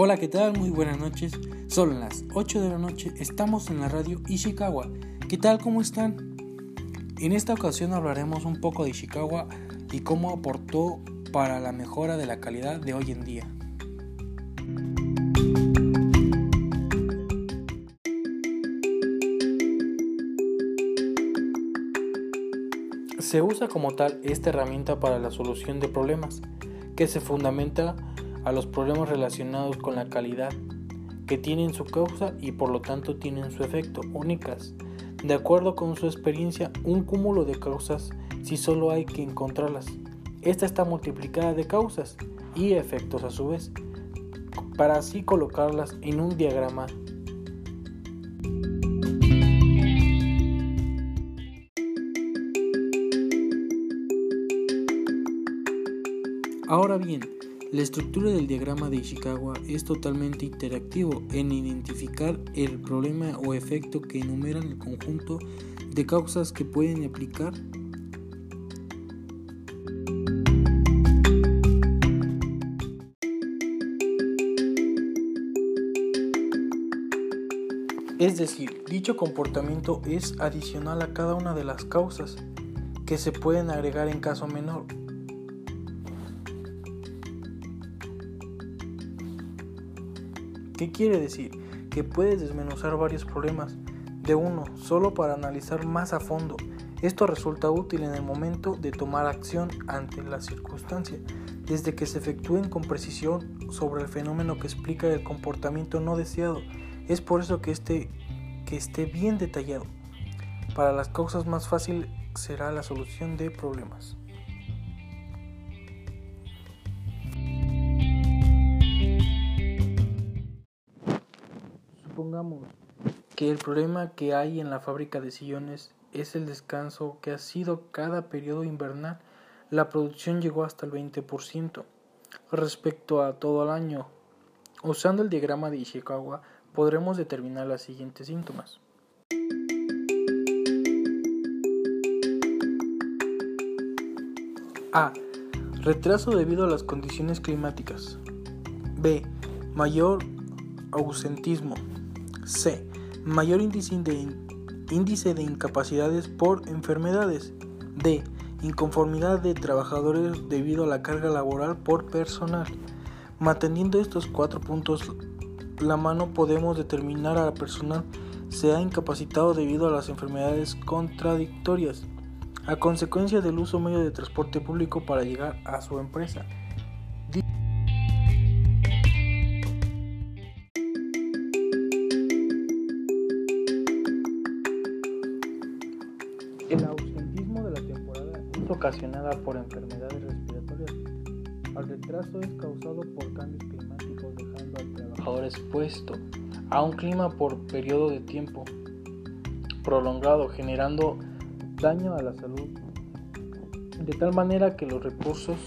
Hola, ¿qué tal? Muy buenas noches. Son las 8 de la noche, estamos en la radio Ishikawa. ¿Qué tal? ¿Cómo están? En esta ocasión hablaremos un poco de Ishikawa y cómo aportó para la mejora de la calidad de hoy en día. Se usa como tal esta herramienta para la solución de problemas, que se fundamenta a los problemas relacionados con la calidad, que tienen su causa y por lo tanto tienen su efecto, únicas. De acuerdo con su experiencia, un cúmulo de causas si solo hay que encontrarlas. Esta está multiplicada de causas y efectos a su vez, para así colocarlas en un diagrama Ahora bien, la estructura del diagrama de Ishikawa es totalmente interactivo en identificar el problema o efecto que enumeran el conjunto de causas que pueden aplicar. Es decir, dicho comportamiento es adicional a cada una de las causas que se pueden agregar en caso menor ¿Qué quiere decir? Que puedes desmenuzar varios problemas de uno solo para analizar más a fondo. Esto resulta útil en el momento de tomar acción ante la circunstancia, desde que se efectúen con precisión sobre el fenómeno que explica el comportamiento no deseado. Es por eso que, este, que esté bien detallado. Para las causas más fácil será la solución de problemas. Supongamos que el problema que hay en la fábrica de sillones es el descanso que ha sido cada periodo invernal. La producción llegó hasta el 20% respecto a todo el año. Usando el diagrama de Ishikawa podremos determinar los siguientes síntomas. A. Retraso debido a las condiciones climáticas. B. Mayor ausentismo. C. Mayor índice de, índice de incapacidades por enfermedades. D. Inconformidad de trabajadores debido a la carga laboral por personal. Manteniendo estos cuatro puntos la mano podemos determinar a la personal se ha incapacitado debido a las enfermedades contradictorias a consecuencia del uso medio de transporte público para llegar a su empresa. Ocasionada por enfermedades respiratorias. El retraso es causado por cambios climáticos dejando al trabajador expuesto a un clima por periodo de tiempo prolongado, generando daño a la salud, de tal manera que los recursos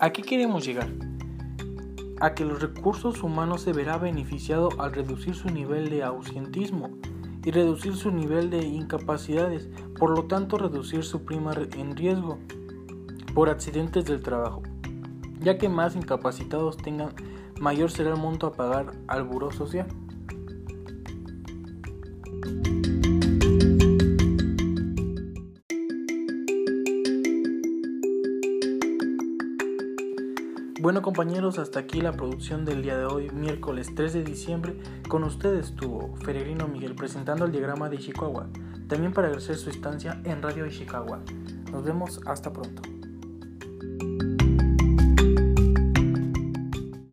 ¿A qué queremos llegar? A que los recursos humanos se verá beneficiado al reducir su nivel de ausentismo y reducir su nivel de incapacidades, por lo tanto reducir su prima en riesgo por accidentes del trabajo, ya que más incapacitados tengan, mayor será el monto a pagar al Buró Social. Bueno compañeros, hasta aquí la producción del día de hoy, miércoles 3 de diciembre. Con ustedes estuvo Fererino Miguel presentando el diagrama de Ishikawa, también para agradecer su estancia en Radio Ishikawa. Nos vemos hasta pronto.